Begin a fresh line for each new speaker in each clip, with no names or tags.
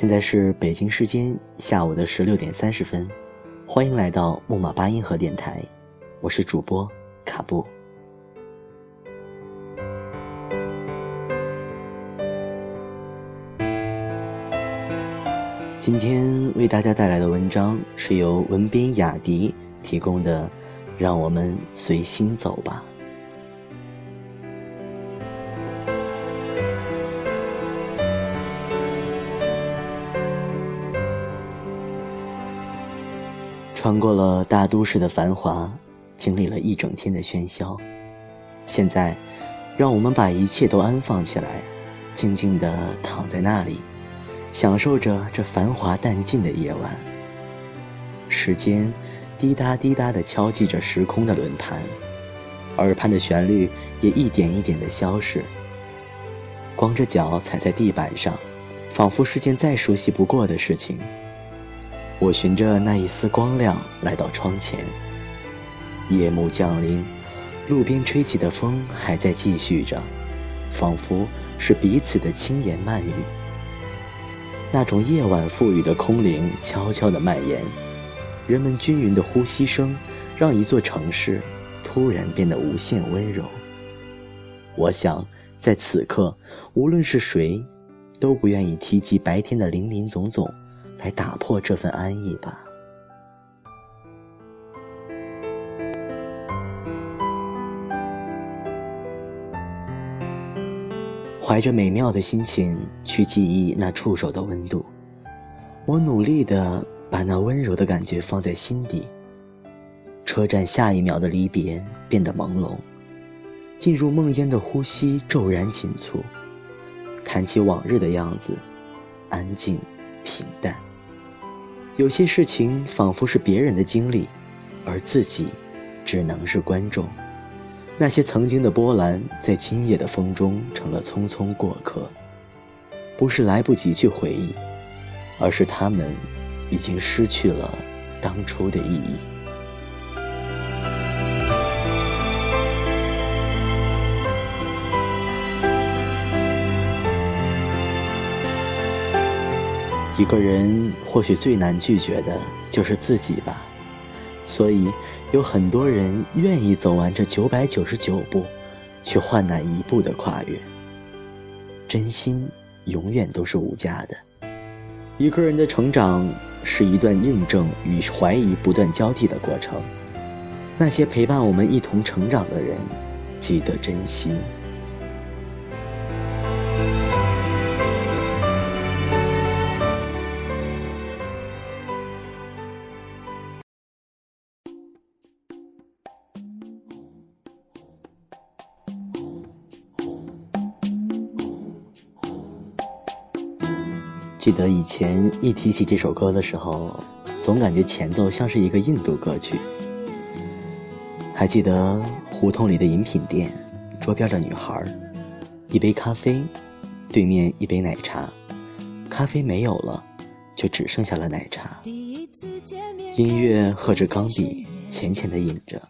现在是北京时间下午的十六点三十分，欢迎来到木马八音盒电台，我是主播卡布。今天为大家带来的文章是由文斌雅迪提供的，让我们随心走吧。穿过了大都市的繁华，经历了一整天的喧嚣，现在，让我们把一切都安放起来，静静地躺在那里，享受着这繁华淡尽的夜晚。时间滴答滴答地敲击着时空的轮盘，耳畔的旋律也一点一点地消逝。光着脚踩在地板上，仿佛是件再熟悉不过的事情。我循着那一丝光亮来到窗前。夜幕降临，路边吹起的风还在继续着，仿佛是彼此的轻言慢语。那种夜晚赋予的空灵悄悄地蔓延，人们均匀的呼吸声让一座城市突然变得无限温柔。我想，在此刻，无论是谁，都不愿意提及白天的林林总总。来打破这份安逸吧。怀着美妙的心情去记忆那触手的温度，我努力的把那温柔的感觉放在心底。车站下一秒的离别变得朦胧，进入梦烟的呼吸骤然紧促，谈起往日的样子，安静平淡。有些事情仿佛是别人的经历，而自己只能是观众。那些曾经的波澜，在今夜的风中成了匆匆过客。不是来不及去回忆，而是他们已经失去了当初的意义。一个人或许最难拒绝的就是自己吧，所以有很多人愿意走完这九百九十九步，去换那一步的跨越。真心永远都是无价的。一个人的成长是一段认证与怀疑不断交替的过程。那些陪伴我们一同成长的人，记得珍惜。记得以前一提起这首歌的时候，总感觉前奏像是一个印度歌曲。还记得胡同里的饮品店，桌边的女孩，一杯咖啡，对面一杯奶茶，咖啡没有了，就只剩下了奶茶。音乐和着钢笔，浅浅的饮着。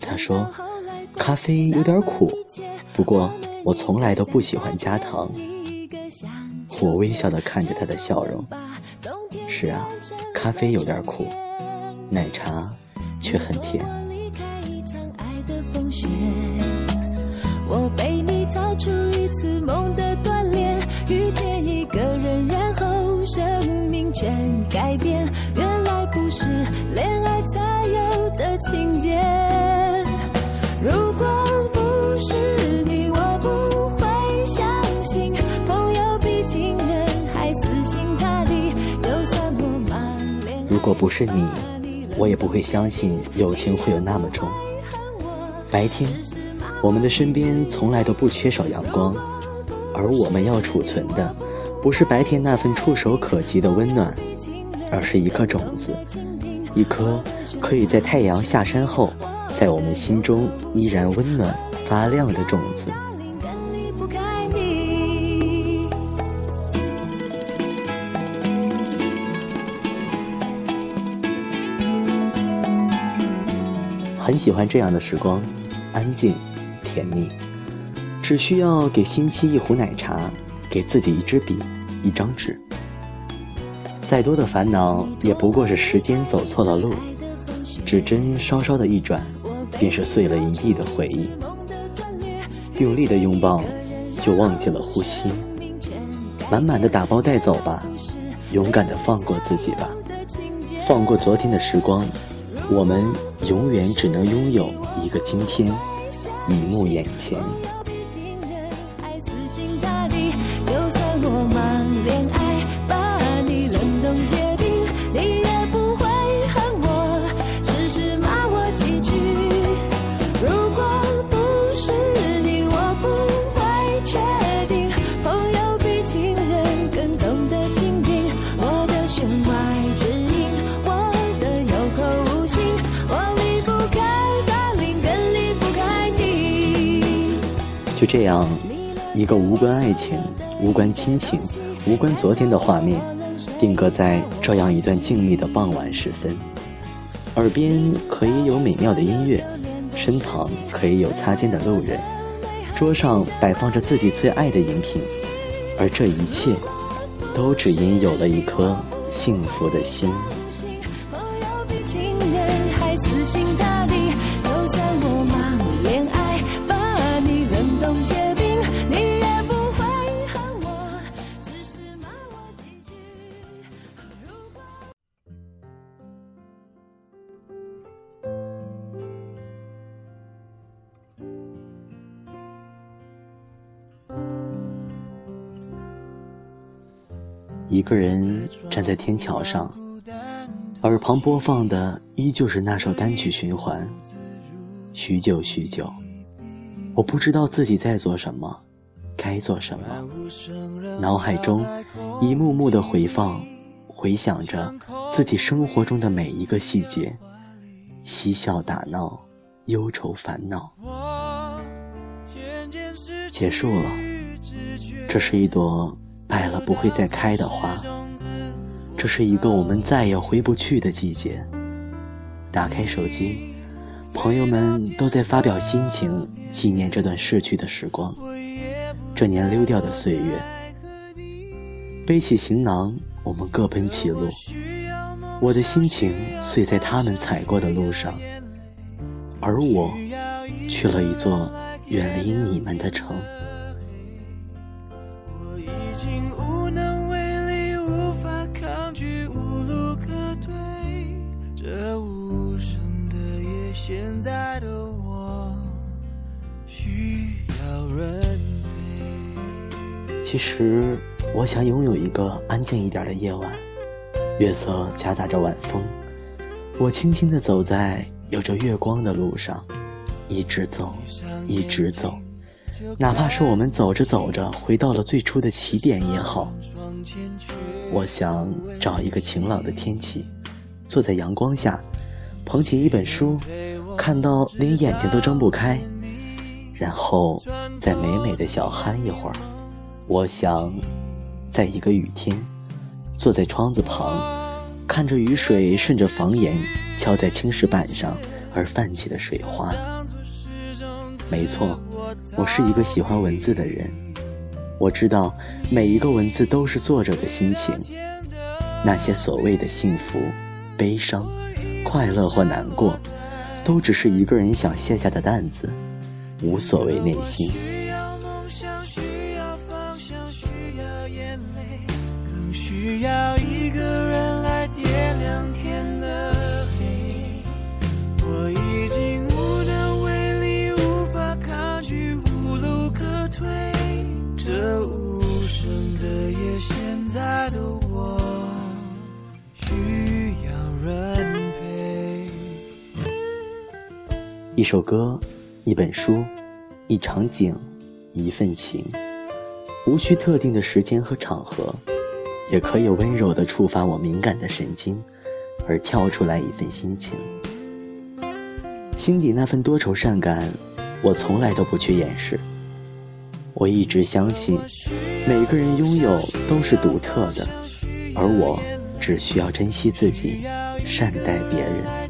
他说：“咖啡有点苦，不过我从来都不喜欢加糖。”我微笑的看着他的笑容。是啊，咖啡有点苦，奶茶却很甜。我被你逃出一次梦的锻炼，遇见一个人，然后生命全改变。原来不是恋爱才有的情节。如果不是你，我也不会相信友情会有那么重。白天，我们的身边从来都不缺少阳光，而我们要储存的，不是白天那份触手可及的温暖，而是一颗种子，一颗可以在太阳下山后，在我们心中依然温暖发亮的种子。很喜欢这样的时光，安静，甜蜜。只需要给星期一壶奶茶，给自己一支笔，一张纸，再多的烦恼，也不过是时间走错了路，指针稍稍的一转，便是碎了一地的回忆。用力的拥抱，就忘记了呼吸。满满的打包带走吧，勇敢的放过自己吧，放过昨天的时光，我们永远只能拥有一个今天，一幕眼前。这样，一个无关爱情、无关亲情、无关昨天的画面，定格在这样一段静谧的傍晚时分。耳边可以有美妙的音乐，身旁可以有擦肩的路人，桌上摆放着自己最爱的饮品，而这一切，都只因有了一颗幸福的心。一个人站在天桥上，耳旁播放的依旧是那首单曲循环。许久许久，我不知道自己在做什么，该做什么。脑海中一幕幕的回放，回想着自己生活中的每一个细节，嬉笑打闹，忧愁烦恼。结束了，这是一朵。败了不会再开的花，这是一个我们再也回不去的季节。打开手机，朋友们都在发表心情，纪念这段逝去的时光，这年溜掉的岁月。背起行囊，我们各奔其路。我的心情碎在他们踩过的路上，而我去了一座远离你们的城。其实，我想拥有一个安静一点的夜晚，月色夹杂着晚风，我轻轻地走在有着月光的路上，一直走，一直走，哪怕是我们走着走着回到了最初的起点也好。我想找一个晴朗的天气，坐在阳光下，捧起一本书。看到连眼睛都睁不开，然后再美美的小酣一会儿。我想，在一个雨天，坐在窗子旁，看着雨水顺着房檐敲在青石板上而泛起的水花。没错，我是一个喜欢文字的人。我知道每一个文字都是作者的心情，那些所谓的幸福、悲伤、快乐或难过。都只是一个人想卸下的担子，无所谓内心。需要一
个人来点亮天的黑，我已经无能为力，无法抗拒，无路可退。这无声的夜，现在的我需要人陪
一首歌，一本书，一场景，一份情，无需特定的时间和场合，也可以温柔地触发我敏感的神经，而跳出来一份心情。心底那份多愁善感，我从来都不去掩饰。我一直相信，每个人拥有都是独特的，而我只需要珍惜自己，善待别人。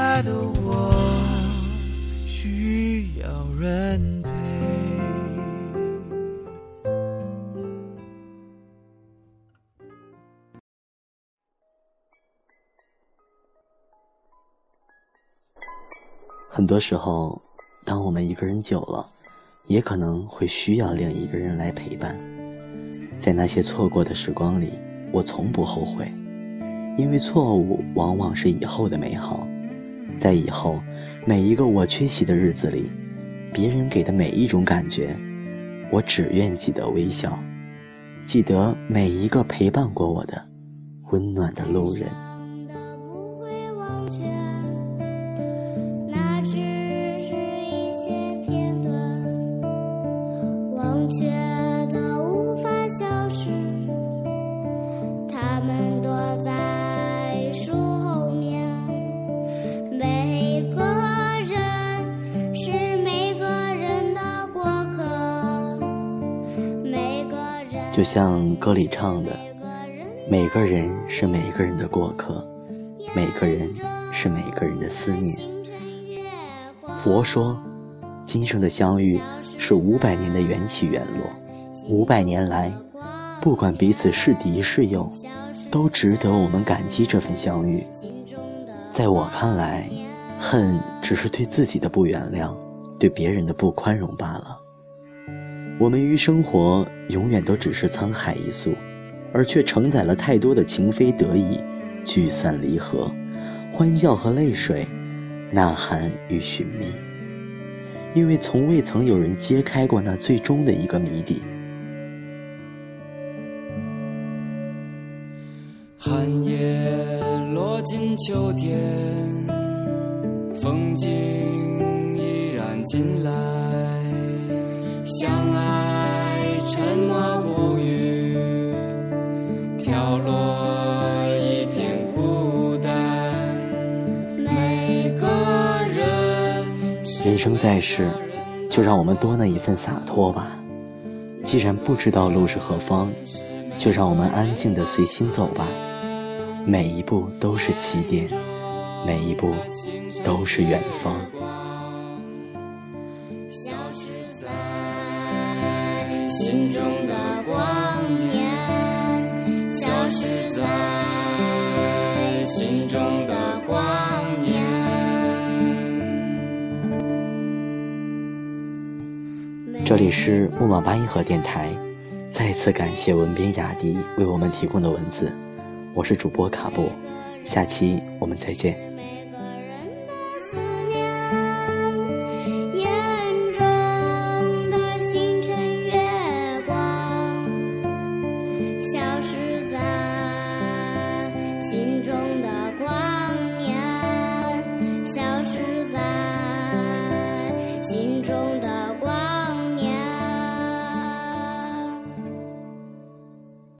爱的我需要人陪。
很多时候，当我们一个人久了，也可能会需要另一个人来陪伴。在那些错过的时光里，我从不后悔，因为错误往往是以后的美好。在以后每一个我缺席的日子里，别人给的每一种感觉，我只愿记得微笑，记得每一个陪伴过我的温暖的路人。就像歌里唱的，每个人是每个人的过客，每个人是每个人的思念。佛说，今生的相遇是五百年的缘起缘落，五百年来，不管彼此是敌是友，都值得我们感激这份相遇。在我看来，恨只是对自己的不原谅，对别人的不宽容罢了。我们于生活永远都只是沧海一粟，而却承载了太多的情非得已、聚散离合、欢笑和泪水、呐喊与寻觅。因为从未曾有人揭开过那最终的一个谜底。
寒夜落进秋天，风景依然进来。相爱，沉默不语，飘落一片孤单。每个人，
人生在世，就让我们多那一份洒脱吧。既然不知道路是何方，就让我们安静的随心走吧。每一步都是起点，每一步都是远方。
心中的光年，消失在心中的光年。
这里是木马八音盒电台，再次感谢文编雅迪为我们提供的文字，我是主播卡布，下期我们再见。